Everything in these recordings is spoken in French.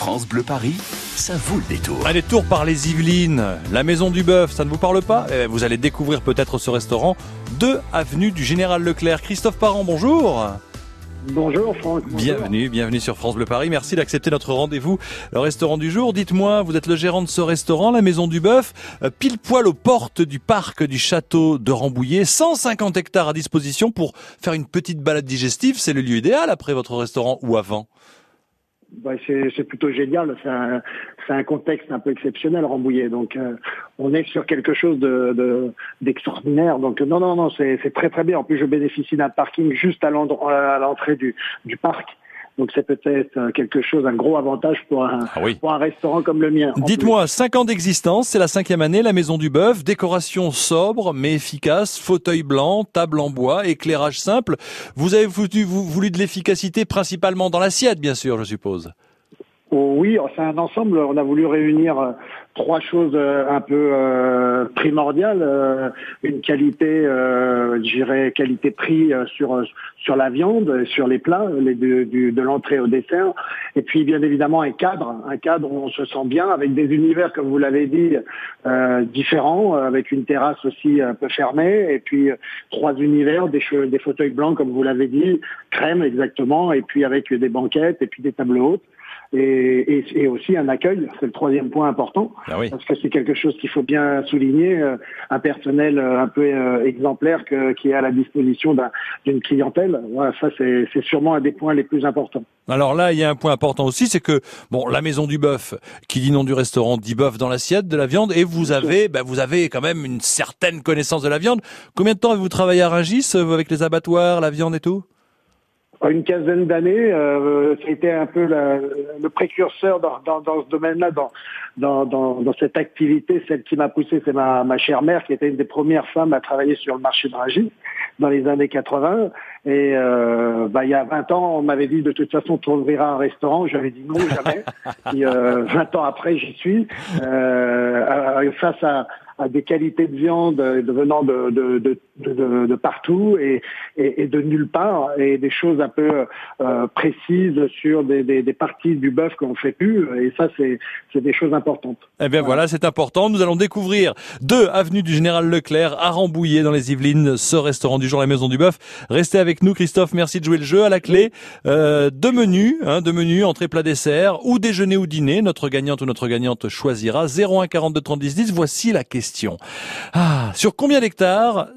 France Bleu Paris, ça vaut le détour. Un détour par les Yvelines, la Maison du Bœuf, ça ne vous parle pas? Eh, Vous allez découvrir peut-être ce restaurant, 2 avenue du Général Leclerc. Christophe Parent, bonjour Bonjour Franck. Bonjour. Bienvenue, bienvenue sur France Bleu Paris. Merci d'accepter notre rendez-vous. Le restaurant du jour, dites-moi, vous êtes le gérant de ce restaurant, la Maison du Bœuf, euh, pile poil aux portes du parc du château de Rambouillet. 150 hectares à disposition pour faire une petite balade digestive. C'est le lieu idéal après votre restaurant ou avant? Bah, c'est plutôt génial. C'est un, contexte un peu exceptionnel, Rambouillet. Donc, euh, on est sur quelque chose de de- d'extraordinaire. Donc, non, non, non, c'est très très bien. En plus, je bénéficie d'un parking juste à l'entrée du parc. Donc, c'est peut-être euh, quelque chose, un gros avantage pour un, Ah oui. pour un restaurant comme le mien. En Dites-moi, 5 ans d'existence, c'est la cinquième année, la Maison du Bœuf, décoration sobre mais efficace, fauteuil blanc, table en bois, éclairage simple. Vous avez voulu, voulu de l'efficacité principalement dans l'assiette, bien sûr, je suppose. Oh oui, c'est un ensemble. On a voulu réunir euh, trois choses euh, un peu euh, primordiales. Une qualité, euh, je dirais qualité-prix sur la viande, sur les plats, de, l'entrée au dessert. Et puis bien évidemment un cadre, un cadre où on se sent bien, avec des univers, comme vous l'avez dit, différents, avec une terrasse aussi un peu fermée. Et puis trois univers, des, des fauteuils blancs, comme vous l'avez dit, crème exactement. Et puis avec des banquettes et puis des tables hautes et, et, et aussi un accueil, c'est le troisième point important, Ah oui. parce que c'est quelque chose qu'il faut bien souligner, euh, un personnel euh, un peu euh, exemplaire que- qui est à la disposition d'un- d'une clientèle. Voilà, ça c'est sûrement un des points les plus importants. Alors là, il y a un point important aussi, c'est que bon, la Maison du Bœuf, qui dit nom du restaurant, dit bœuf dans l'assiette de la viande, et vous avez, ben, vous avez quand même une certaine connaissance de la viande. Combien de temps avez-vous travaillé à Rungis avec les abattoirs, la viande et tout? Une quinzaine d'années, euh, ça a été un peu la- le précurseur dans, dans, dans ce domaine-là, dans, dans, dans, cette activité. Celle qui m'a poussé, c'est ma, ma chère mère, qui était une des premières femmes à travailler sur le marché de Rungis dans les années 80. Et euh, bah, il y a 20 ans, on m'avait dit de toute façon, tu ouvriras un restaurant. J'avais dit non, jamais. Puis, euh, 20 ans après, j'y suis. Euh, face à, à des qualités de viande euh, de- venant de, de, de, de, partout et, de nulle part, et des choses un peu euh, précises sur des, parties du bœuf qu'on fait plus. Et ça, c'est des choses importantes. Eh bien voilà, c'est important. Nous allons découvrir 2 avenue du Général Leclerc à Rambouillet dans les Yvelines, ce restaurant du jour, la Maison du Bœuf. Restez avec nous, Christophe. Merci de jouer le jeu. À la clé, euh, deux menus, hein, deux menus, entrée, plat, dessert, ou déjeuner ou dîner. Notre gagnante ou notre gagnante choisira 01 42 30 10 10. Voici la question. Ah, sur combien d'hectares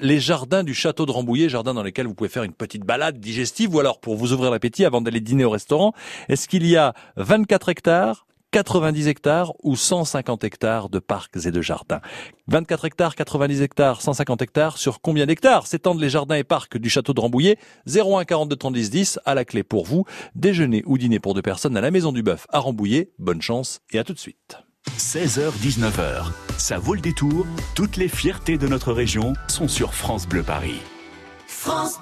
les jardins du château de Rambouillet, jardins dans lesquels vous pouvez faire une petite balade digestive, ou alors pour vous ouvrir l'appétit avant d'aller dîner au restaurant. Est-ce qu'il y a 24 hectares 90 hectares ou 150 hectares de parcs et de jardins? 24 hectares, 90 hectares, 150 hectares, sur combien d'hectares s'étendent les jardins et parcs du château de Rambouillet? 01 42 30 10 10 à la clé pour vous. Déjeuner ou dîner pour deux personnes à la Maison du Bœuf à Rambouillet. Bonne chance et à tout de suite. 16h-19h, ça vaut le détour. Toutes les fiertés de notre région sont sur France Bleu Paris. France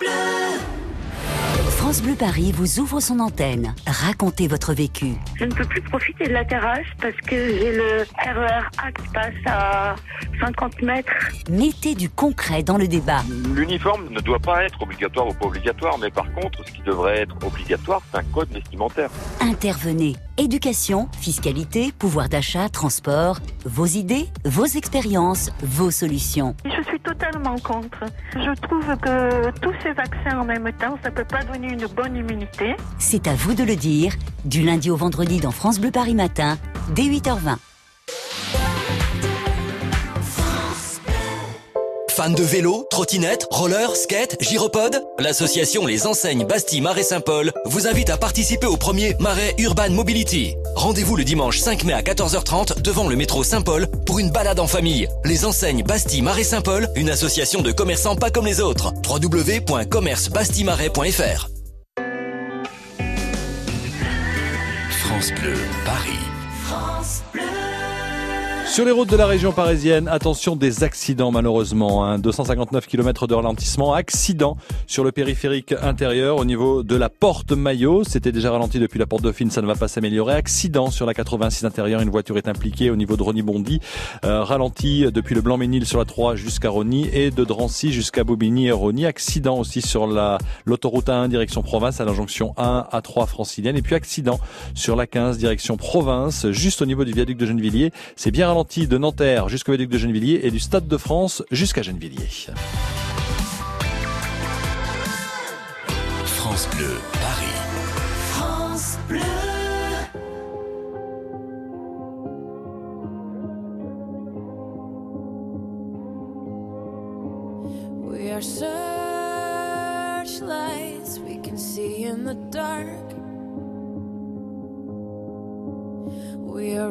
Bleu Paris vous ouvre son antenne. Racontez votre vécu. Je ne peux plus profiter de la terrasse parce que j'ai le RER A qui passe à 50 mètres. Mettez du concret dans le débat. L'uniforme ne doit pas être obligatoire ou pas obligatoire, mais par contre, ce qui devrait être obligatoire, c'est un code vestimentaire. Intervenez. Éducation, fiscalité, pouvoir d'achat, transport. Vos idées, vos expériences, vos solutions. Je suis totalement contre. Je trouve que tous ces vaccins en même temps, ça peut pas donner une bonne immunité. C'est à vous de le dire. Du lundi au vendredi dans France Bleu Paris Matin, dès 8h20. Fan de vélo, trottinette, roller, skate, gyropode L'association Les Enseignes Bastille Marais Saint-Paul vous invite à participer au premier Marais Urban Mobility. Rendez-vous le dimanche 5 mai à 14h30 devant le métro Saint-Paul pour une balade en famille. Les Enseignes Bastille Marais Saint-Paul, une association de commerçants pas comme les autres. www.commercebastillemarais.fr France Bleu Paris. Sur les routes de la région parisienne, attention des accidents malheureusement. Hein. 259 km de ralentissement, accident sur le périphérique intérieur au niveau de la porte Maillot. C'était déjà ralenti depuis la porte Dauphine, ça ne va pas s'améliorer. Accident sur la 86 intérieure, une voiture est impliquée au niveau de Rony-Bondy. Euh, ralenti depuis le Blanc-Ménil sur la 3 jusqu'à Rony et de Drancy jusqu'à Bobigny et Rony. Accident aussi sur la l'autoroute A1 direction province à la jonction 1 à 3 francilienne. Et puis accident sur la 15 direction province, juste au niveau du viaduc de Gennevilliers. C'est bien ralenti de Nanterre jusqu'au viaduc de Gennevilliers et du Stade de France jusqu'à Gennevilliers. France Bleu, Paris. France Bleu. We are searchlights we can see in the dark. We are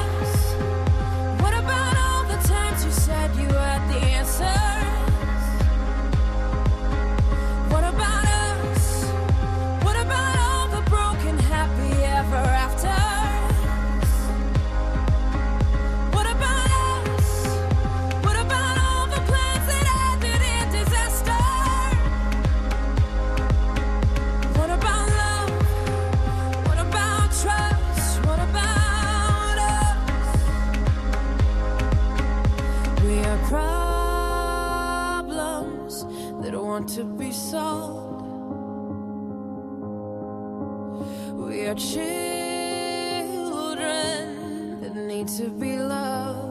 To be loved.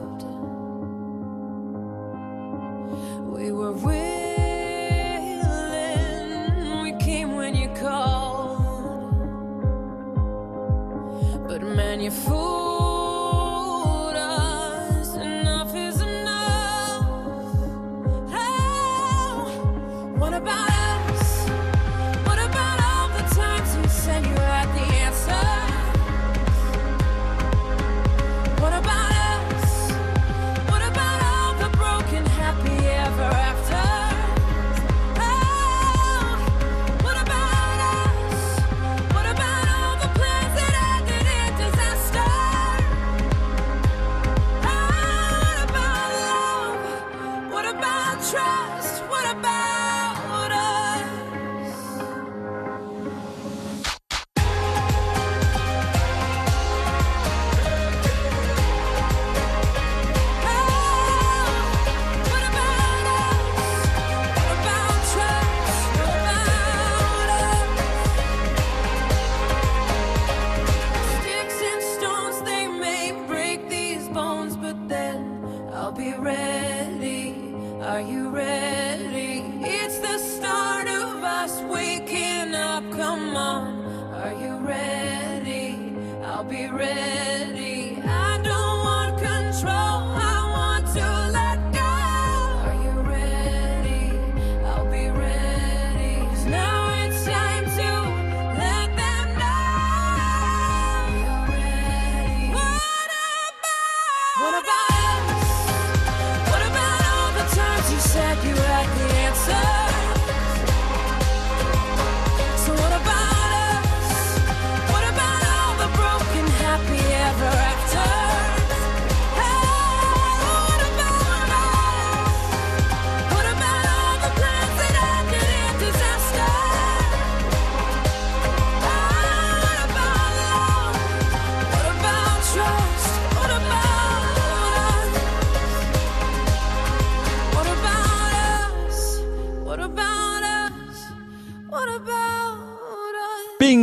I'll be ready. Are you ready? It's the start of us waking up. Come on, are you ready? I'll be ready.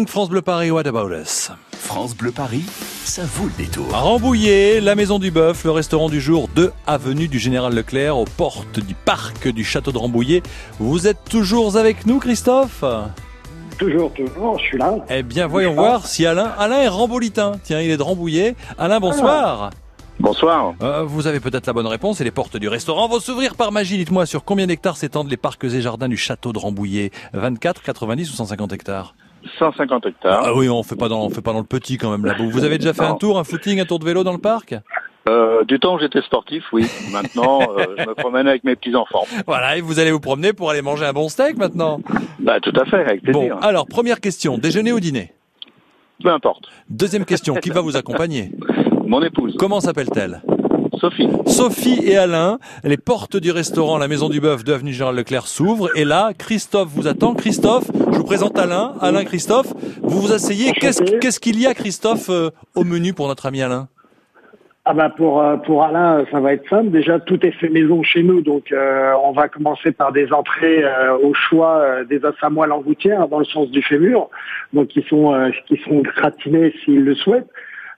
France Bleu Paris, what about us? France Bleu Paris, ça vaut le détour. À Rambouillet, la Maison du Bœuf, le restaurant du jour 2 avenue du Général Leclerc, aux portes du parc du château de Rambouillet. Vous êtes toujours avec nous, Christophe? Toujours, toujours, je suis là. Eh bien, voyons voir si Alain, Alain est rambolitain. Tiens, il est de Rambouillet. Alain, bonsoir. Bonsoir. Euh, vous avez peut-être la bonne réponse et les portes du restaurant vont s'ouvrir par magie. Dites-moi sur combien d'hectares s'étendent les parcs et jardins du château de Rambouillet? 24, 90 ou 150 hectares? 150 hectares. Ah oui, on fait pas dans, on fait pas dans le petit quand même là-bas. Vous avez déjà fait un tour, un footing, un tour de vélo dans le parc? Euh, du temps où j'étais sportif, oui. Maintenant, euh, je me promène avec mes petits-enfants. Voilà, et vous allez vous promener pour aller manger un bon steak maintenant? Bah, tout à fait, avec Bon, plaisir. alors première question, déjeuner ou dîner? Peu importe. Deuxième question, qui va vous accompagner? Mon épouse, Comment s'appelle-t-elle? Sophie. Sophie et Alain, les portes du restaurant La Maison du Bœuf de Avenue Général Leclerc s'ouvrent et là, Christophe vous attend. Christophe, je vous présente Alain. Alain, Christophe, vous vous asseyez. Qu'est-ce qu'il y a, Christophe, euh, au menu pour notre ami Alain? Ah bah pour euh, pour Alain, ça va être simple. Déjà, tout est fait maison chez nous, donc euh, on va commencer par des entrées euh, au choix euh, des os à moelle en gouttière dans le sens du fémur, donc qui sont euh, qui sont gratinés s'il le souhaite.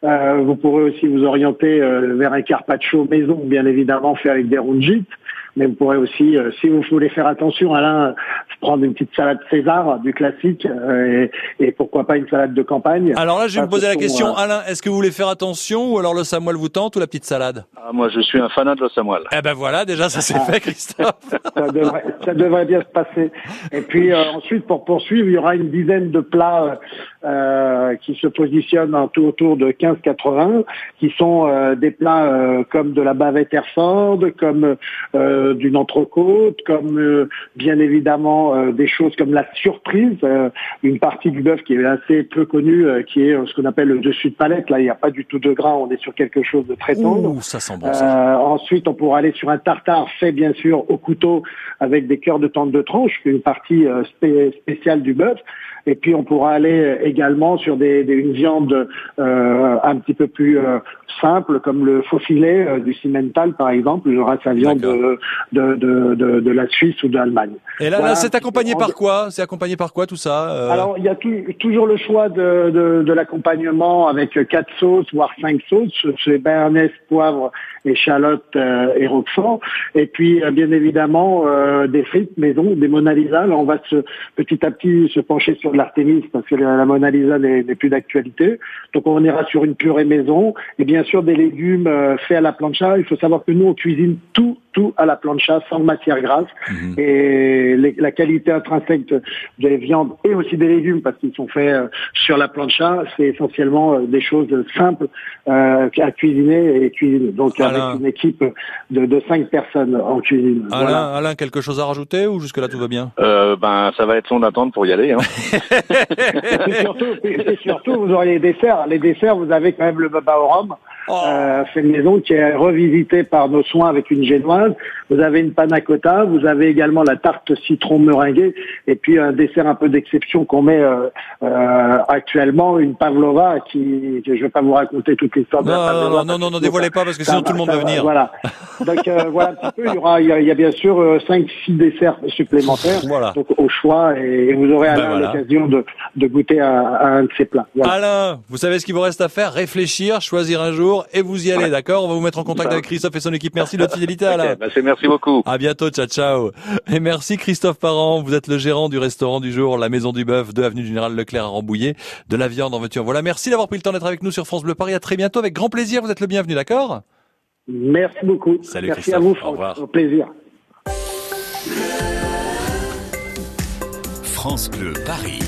Euh, vous pourrez aussi vous orienter euh, vers un carpaccio maison, bien évidemment fait avec des rongites. Mais vous pourrez aussi, euh, si vous voulez faire attention, Alain, prendre une petite salade César du classique euh, et, et pourquoi pas une salade de campagne. Alors là, je vais me poser la question, euh, Alain, est-ce que vous voulez faire attention ou alors le Samuel vous tente ou la petite salade? Ah, moi, je suis un fanat de l'os à moelle. Eh ben voilà, déjà ça c'est Ah. fait, Christophe. ça devrait, ça devrait bien se passer. Et puis euh, ensuite, pour poursuivre, il y aura une dizaine de plats euh, qui se positionnent en tout autour de 15,80, qui sont euh, des plats euh, comme de la bavette Herford, comme euh, d'une entrecôte, comme euh, bien évidemment euh, des choses comme la surprise, euh, une partie du bœuf qui est assez peu connue, euh, qui est euh, ce qu'on appelle le dessus de palette. Là, il n'y a pas du tout de gras, on est sur quelque chose de très tendre. Ouh, ça sent bon ça. Euh, ensuite, on pourra aller sur un tartare fait bien sûr au couteau avec des cœurs de tente de tranche, une partie euh, spé- spéciale du bœuf. Et puis on pourra aller également sur des, des- une viande euh, un petit peu plus euh, simple, comme le faux filet euh, du Cimental par exemple. Il y aura sa viande de, de, de, de- de la Suisse ou de l'Allemagne. Et là, Voilà. là c'est accompagné par quoi? C'est accompagné par quoi tout ça euh? Alors, il y a tout- toujours le choix de, de, de l'accompagnement avec quatre sauces, voire cinq sauces. C'est béarnaise, poivre, échalote euh, et roquefort. Et puis, euh, bien évidemment, euh, des frites maison, des Mona Lisa. Là, on va se, petit à petit se pencher sur de l'artémis parce que la, la Mona Lisa n'est n'est plus d'actualité. Donc, on ira sur une purée maison. Et bien sûr, des légumes euh, faits à la plancha. Il faut savoir que nous, on cuisine tout, tout à la plancha, sans matière grasse. Mhm. Et les- la qualité intrinsèque de- des viandes et aussi des légumes, parce qu'ils sont faits euh, sur la plancha, c'est essentiellement euh, des choses simples euh, à cuisiner et cuisiner. Donc Alain. avec une équipe de, de cinq personnes en cuisine. Alain, Voilà. Alain, quelque chose à rajouter ou jusque là tout va bien? Euh, ben, ça va être son attente pour y aller. Hein. Et surtout, et surtout, vous aurez les desserts. Les desserts, vous avez quand même le baba au rhum. Oh. Euh, fait maison qui est revisité par nos soins avec une génoise. Vous avez une panna cotta, vous avez également la tarte citron meringuée et puis un dessert un peu d'exception qu'on met euh, euh, actuellement, une pavlova qui, je vais pas vous raconter toute l'histoire de la Non, pavlova. non, non, non, non, dévoilez pas parce que Ça sinon tout le monde va venir. Voilà. Donc euh, voilà un petit peu. Il y aura, il y a, il y a bien sûr euh, cinq, six desserts supplémentaires. Voilà. Donc au choix et, vous aurez Ben voilà. l'occasion de, de goûter à, à un de ces plats. Voilà. Alain, vous savez ce qu'il vous reste à faire? Réfléchir, choisir un jour et vous y allez, d'accord? On va vous mettre en contact Ça. avec Christophe et son équipe. Merci de votre fidélité, Alain. C'est merci beaucoup. À bientôt, ciao ciao. Et merci Christophe Parent, vous êtes le gérant du restaurant du jour, la Maison du Bœuf, 2 avenue Général Leclerc à Rambouillet, de la viande en voiture. Voilà, merci d'avoir pris le temps d'être avec nous sur France Bleu Paris. À très bientôt, avec grand plaisir, vous êtes le bienvenu, d'accord? Merci beaucoup. Salut, Merci Christophe. à vous, Au Franck. revoir. Au plaisir. France Bleu Paris.